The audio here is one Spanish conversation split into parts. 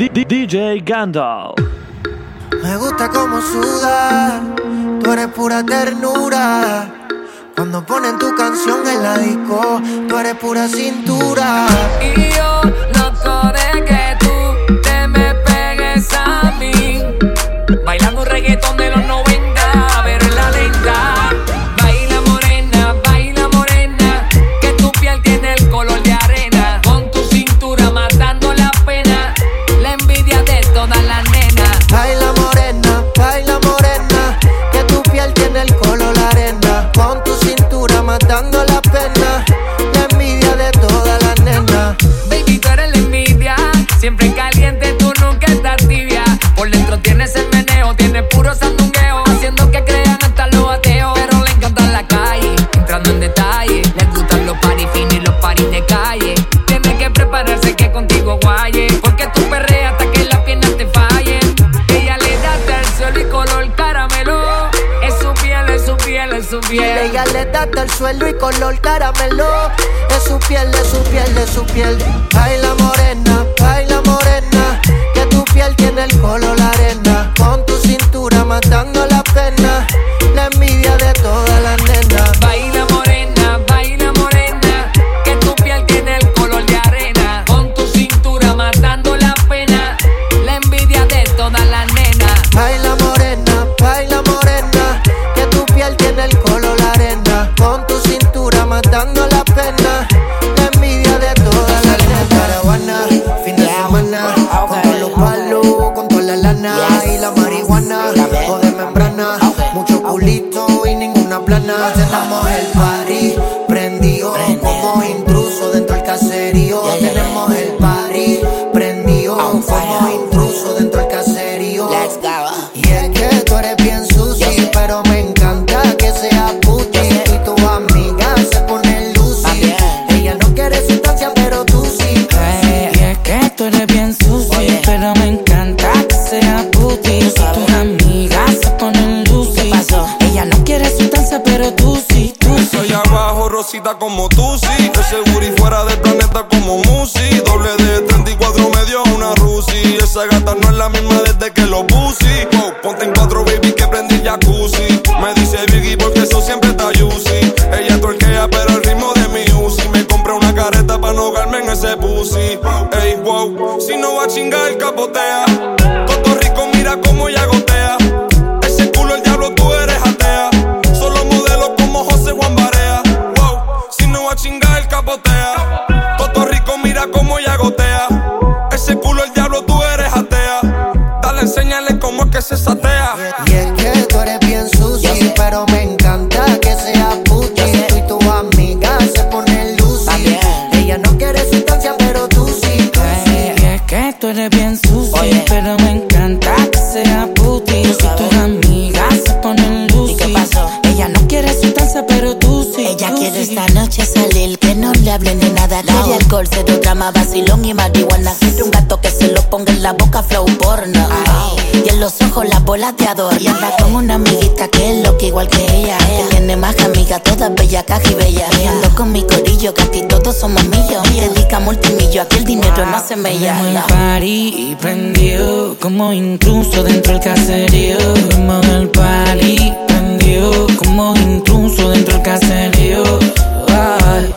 D D DJ Gandalf. Me gusta como sudas, tú eres pura ternura. Cuando ponen tu canción en la disco, tú eres pura cintura. Y yo loco de que tú te me pegues a mí, bailando reggaetón de hasta el suelo y color caramelo. Es su piel, es su piel, es su piel. Baila morena, baila morena, que tu piel tiene el color arena. jacuzzi. Ey, wow, si no va a chingar, capotea. vacilón y marihuana. Quiero un gato que se lo ponga en la boca, flow porno. Y en los ojos las bolas de adorno. Y anda con una amiguita que es loca igual que ella. Que tiene más que amiga, toda bella, caja y bella. Y ando con mi corillo, que aquí todos somos millos. Dedica multimillo, aquí el dinero no se me llama. party y prendió, como intruso dentro del caserío. Como el party prendió, como intruso dentro del caserío.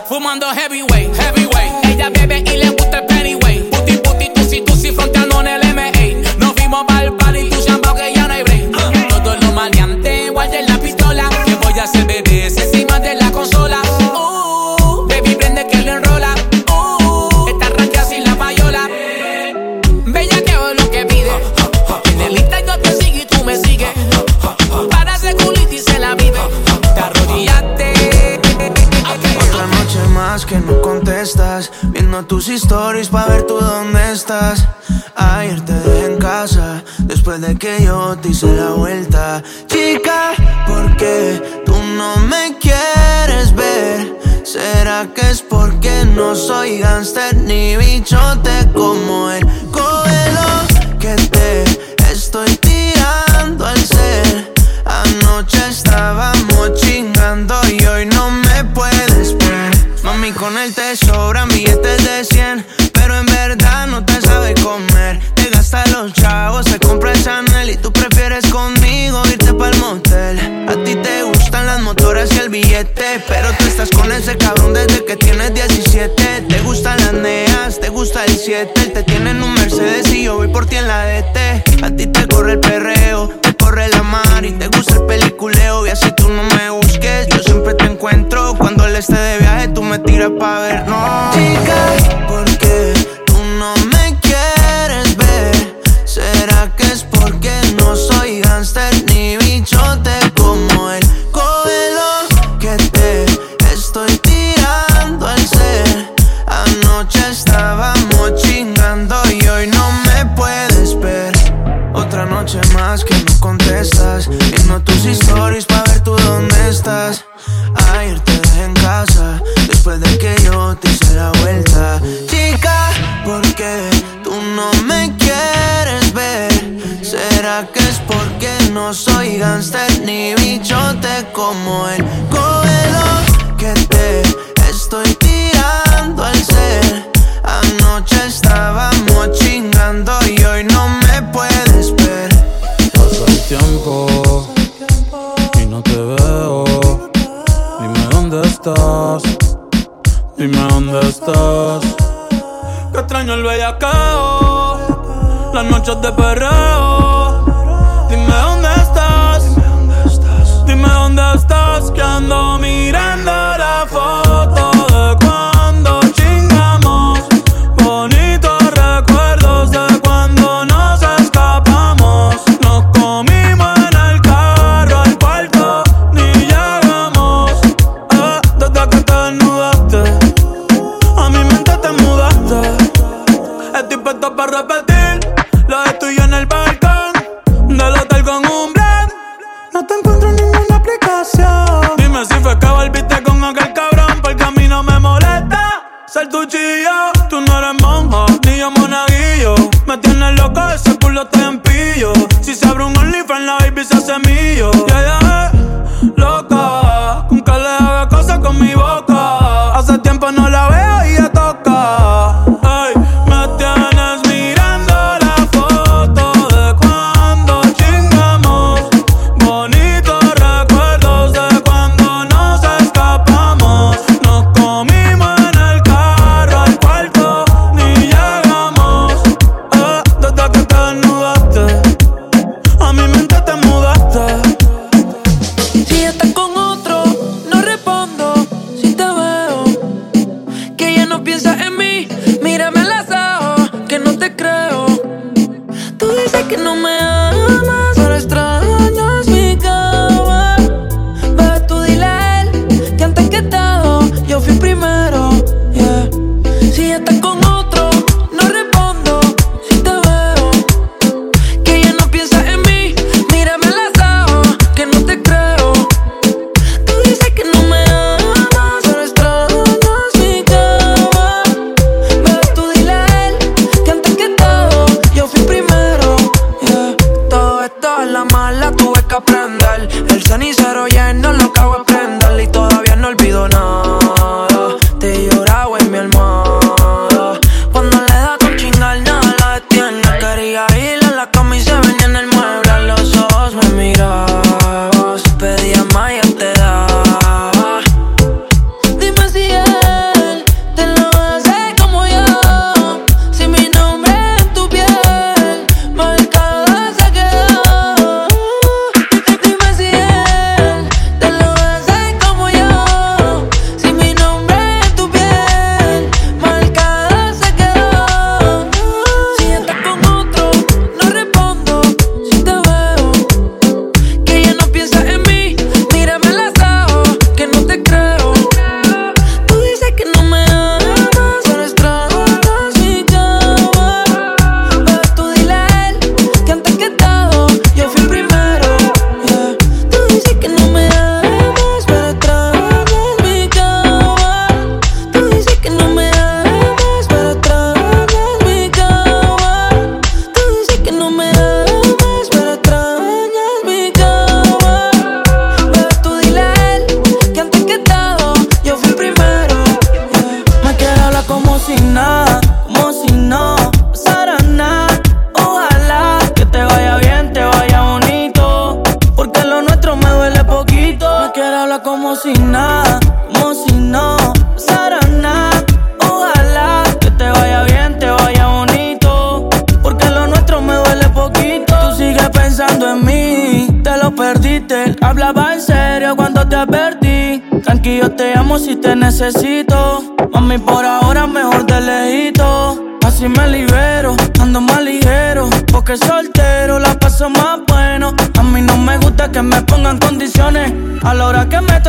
Fumando heavyweight, heavy la bebe y le gusta tú me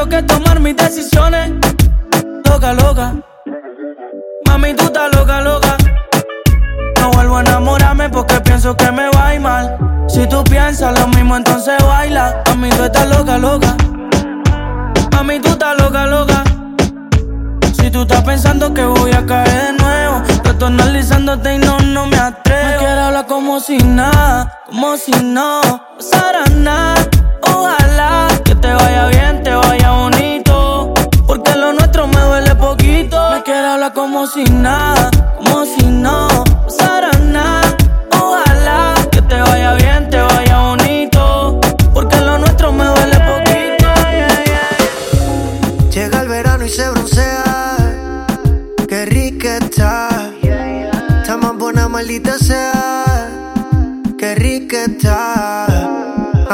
hora que tomar mis decisiones. Loca, loca. Mami, tú estás loca, loca. No vuelvo a enamorarme porque pienso que me va a ir mal. Si tú piensas lo mismo, entonces baila. Mami, tú estás loca, loca. Mami, tú estás loca, loca. Si tú estás pensando que voy a caer de nuevo, te estoy y no, no me atrevo. Me quiero hablar como si nada, como si no pasara nada. Que te vaya bien, te vaya bonito. Porque lo nuestro me duele poquito. Me quiero hablar como si nada, como si no pasara nada. Ojalá que te vaya bien, te vaya bonito. Porque lo nuestro me duele poquito. Llega el verano y se broncea. Qué rica está. Está más buena, maldita sea. Qué rica está.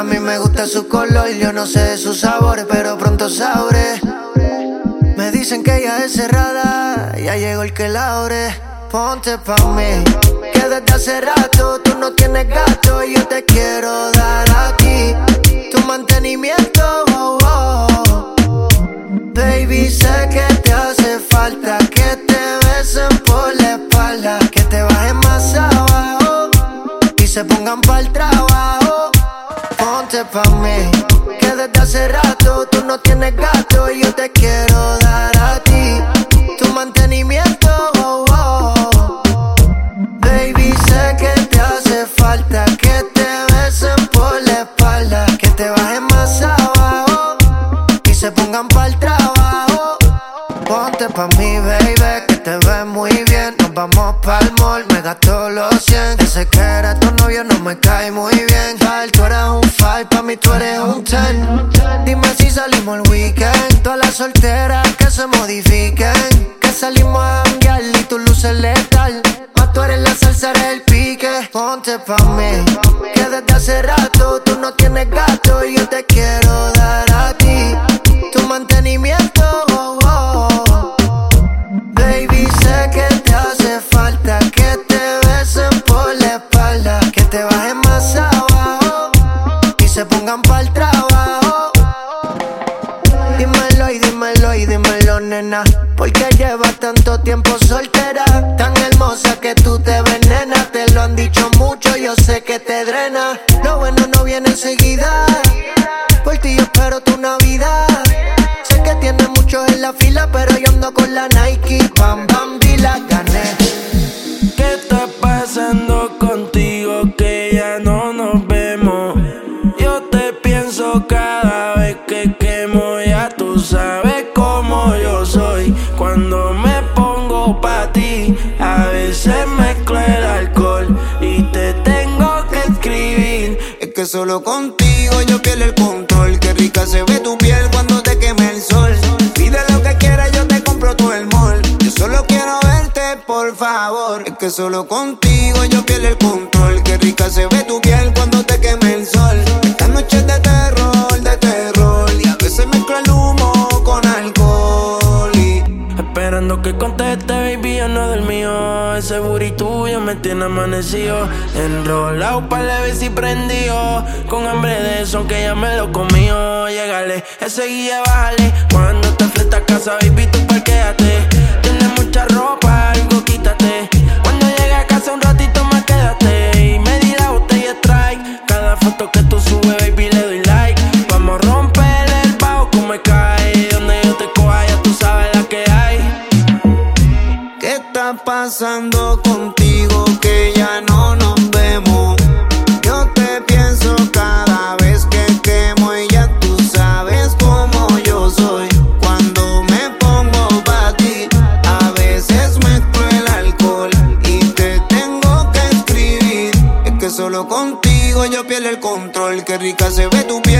A mí me gusta su color, yo no sé de su sabor, pero pronto sabré. Me dicen que ella es cerrada, ya llegó el que la abre. Ponte pa' mí, que desde hace rato tú no tienes gato y yo te quiero dar a ti tu mantenimiento. oh, oh. Baby, sé que te hace falta que te besen por la espalda, que te bajen más abajo y se pongan pa'l trabajo. Pa' mí, que desde hace rato tú no tienes gato y yo te quiero dar a ti tu mantenimiento. oh, oh. Baby, sé que te hace falta que te besen por la espalda, que te bajen más abajo y se pongan pa'l trabajo. Ponte pa' mí, baby, Ponte pa' mí, cada vez que quemo, ya tú sabes cómo yo soy. Cuando me pongo pa' ti, a veces mezclo el alcohol y te tengo que escribir. Es que solo contigo yo pierdo el control. Qué rica se ve tu piel cuando te queme el sol. Pide lo que quieras, yo te compro todo el. Yo solo quiero verte, por favor. Es que solo contigo yo pierdo el control. Qué rica se ve tu piel cuando te queme el sol. Esperando que conteste, baby, yo no del mío. Ese booty tuyo me tiene amanecido. Enrolado para la y prendido. Con hambre de eso, que ya me lo comió. Llegale, ese guía, bájale. Cuando te fletas a casa, baby, tú parquéate. Tienes mucha ropa, algo quítate. Cuando llegue a casa, un ratito más quédate. Y me di la botella strike. Cada foto que pasando contigo que ya no nos vemos? Yo te pienso cada vez que quemo y ya tú sabes cómo yo soy. Cuando me pongo pa' ti, a veces mezclo el alcohol y te tengo que escribir. Es que solo contigo yo pierdo el control. Qué rica se ve tu piel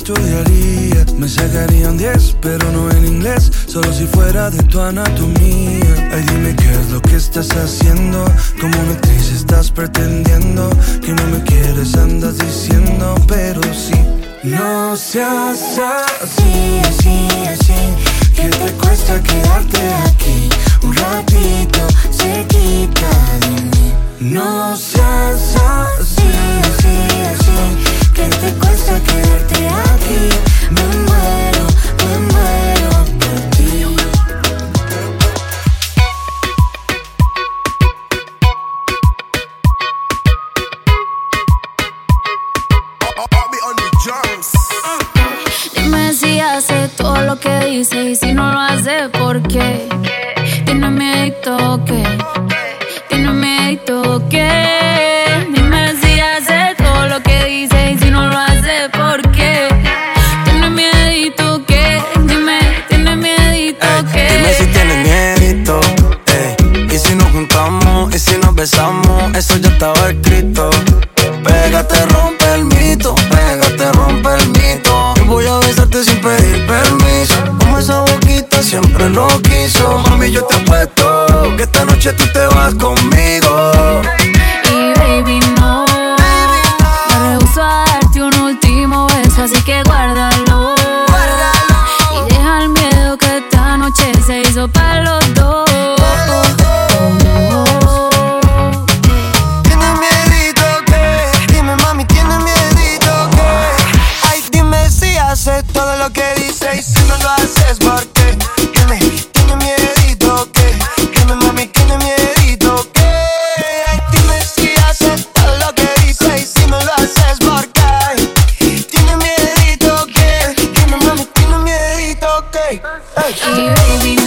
estudiaría. Me sacarían 10, pero no en inglés, solo si fuera de tu anatomía. Ay, dime qué es lo que estás haciendo lo que dice y si no lo hace, ¿por qué? Tiene miedo que, tiene miedo que. Dime si hace todo lo que dice y si no lo hace, ¿por qué? Tiene miedo que, dime, tiene miedo que. Ey, dime si tiene miedo, eh. Y si nos juntamos y si nos besamos, eso ya estaba aquí hey, hey.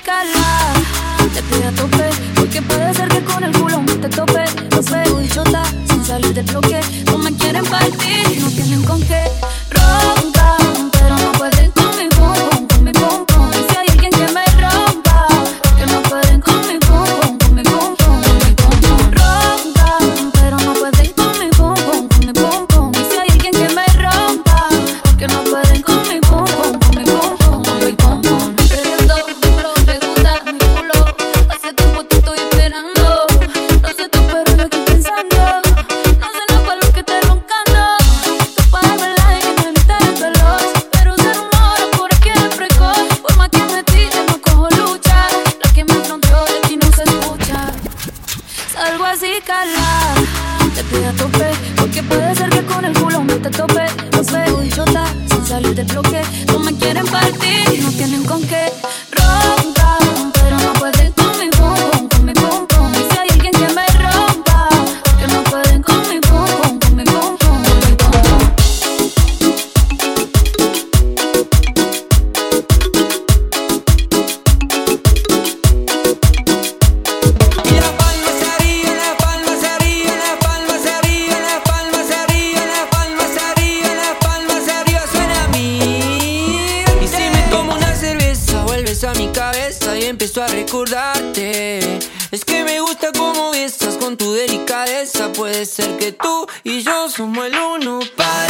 explicarla. Te pido a tope, porque puede ser que con el culo me te tope. No sé, chota, sin salir del bloque, no me quieren partir, no tienen con qué. Gusta cómo besas con tu delicadeza. Puede ser que tú y yo somos el uno para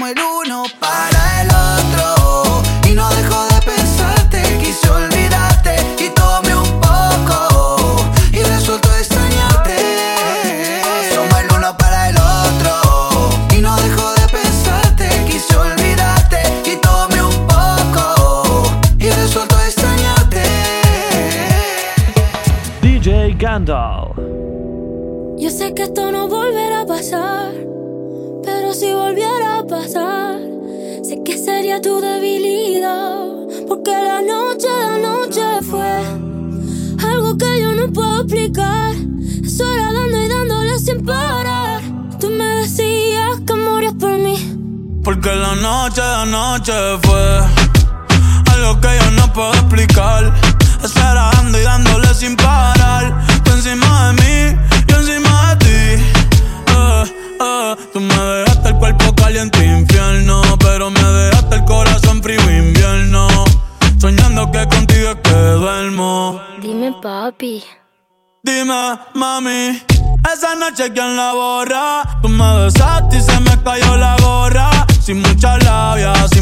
yo somos el uno noche de noche fue algo que yo no puedo explicar. Estar dando y dándole sin parar. Tú encima de mí, yo encima de ti. Eh, eh, tú me dejaste el cuerpo caliente infierno, pero me dejaste el corazón frío invierno. Soñando que contigo es que duermo. Dime, papi. Dime, mami, esa noche quién la borra. Tú me besaste y se me cayó la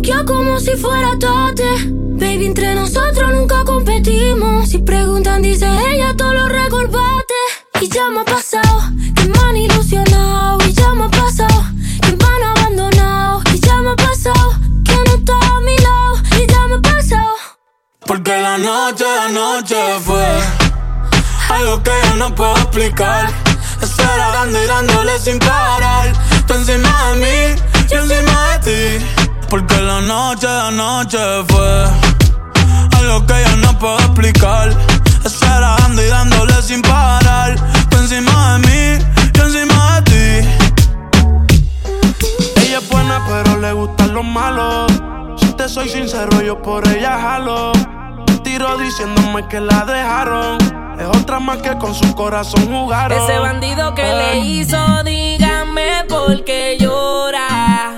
Como si fuera tate. Baby, entre nosotros nunca competimos. Si preguntan, dice ella, todo lo recorbaste. Y ya me ha pasado que me han ilusionado. Y ya me ha pasado que me han abandonado. Y ya me ha pasado que no está a mi lado. Y ya me ha pasado. Porque la noche de noche fue algo que yo no puedo explicar. Estar dando y dándole sin parar. Tú encima de mí, yo encima de ti. Porque la noche de noche fue algo que yo no puedo explicar. Estar dando y dándole sin parar. Tú encima de mí, yo encima de ti. Ella es buena, pero le gustan los malos. Si te soy sincero, yo por ella jalo. Tiro diciéndome que la dejaron. Es otra más que con su corazón jugaron. Ese bandido que le Ay. hizo, dígame por qué llora.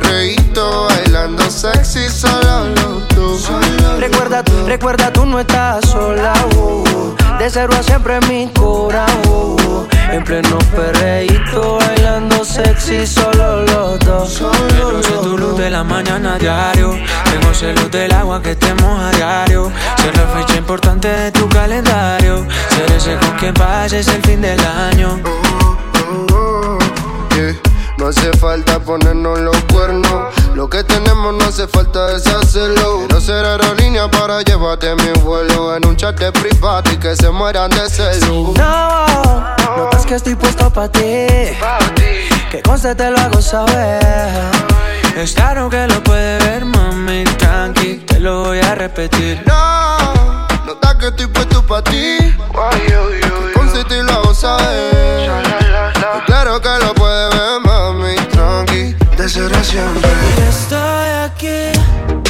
perreíto, bailando sexy, solo los dos. Recuerda, recuerda, tú no estás sola, oh. De cero a siempre en mi corazón. En pleno perreíto, bailando sexy, solo los dos. Sé tu luz de la mañana a diario. Tengo celos del agua que te moja a diario. Ser la fecha importante de tu calendario. Ser ese con quien pases el fin del año. Yeah. No hace falta ponernos los cuernos. Lo que tenemos no hace falta deshacerlo. Quiero ser aerolínea para llevarte mi vuelo en un chat de privado y que se mueran de celo. No, notas que estoy puesto para ti. Que conste te lo hago saber. Es claro que lo puede ver, mami, tranqui, te lo voy a repetir. No, notas que estoy puesto para ti. Que conste te lo hago saber. Claro que lo puede ver, mami, tranqui. De ser a siempre. Estoy aquí,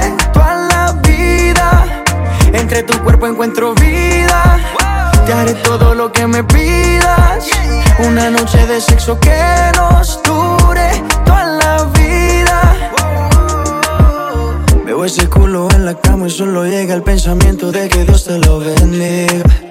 entre tu cuerpo encuentro vida. Te haré todo lo que me pidas. Una noche de sexo que nos dure toda la vida. Me Veo ese culo en la cama y solo llega el pensamiento de que Dios te lo bendiga.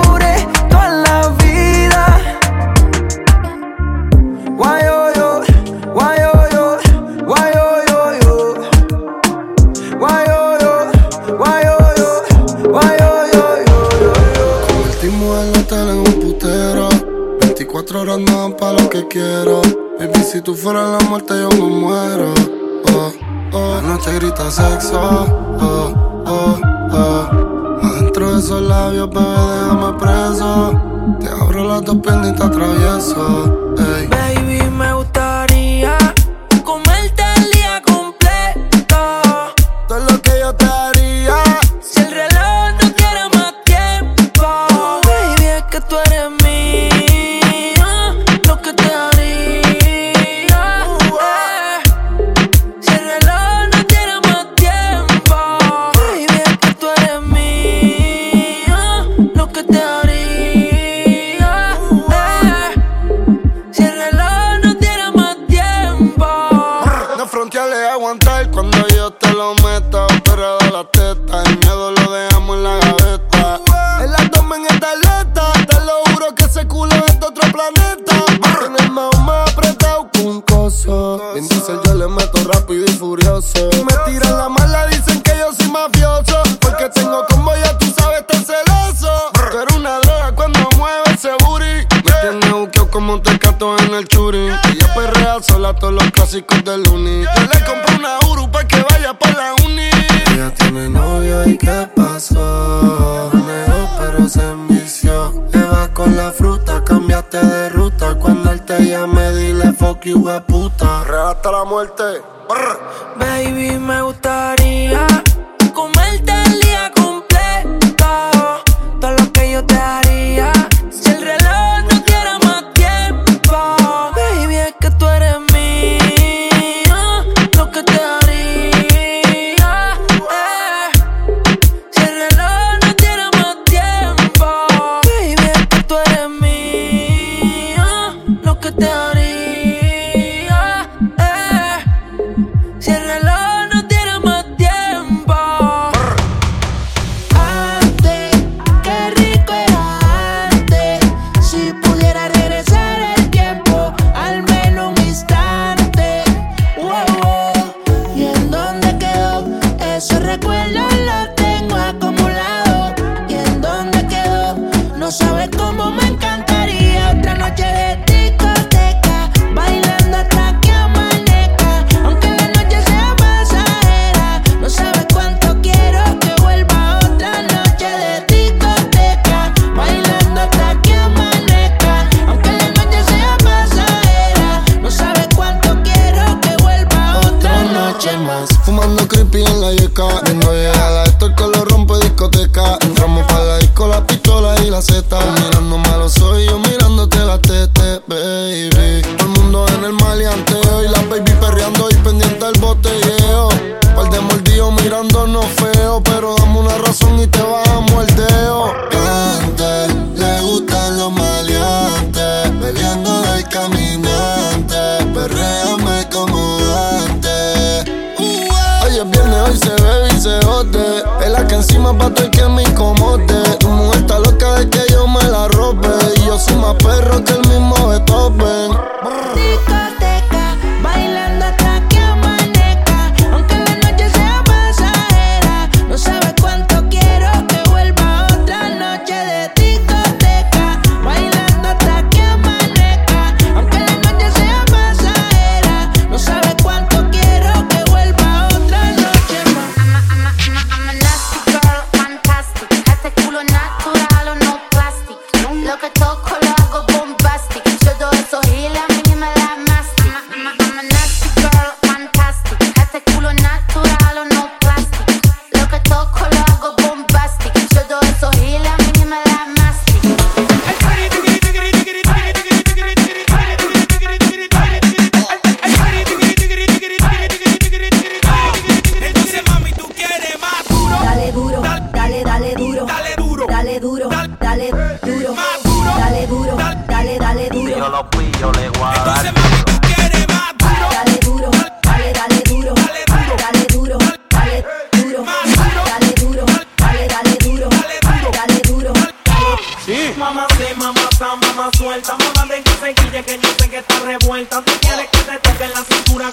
lo que quiero. Baby, si tú fueras la muerte, yo me muero. Oh, oh. La noche grita sexo. Oh, oh, oh. Adentro de esos labios, bebé, déjame preso. Te abro las dos piernas y te atravieso. Ey. fuerte.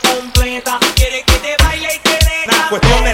completa. Quiere que te baile y que le nah, cuestión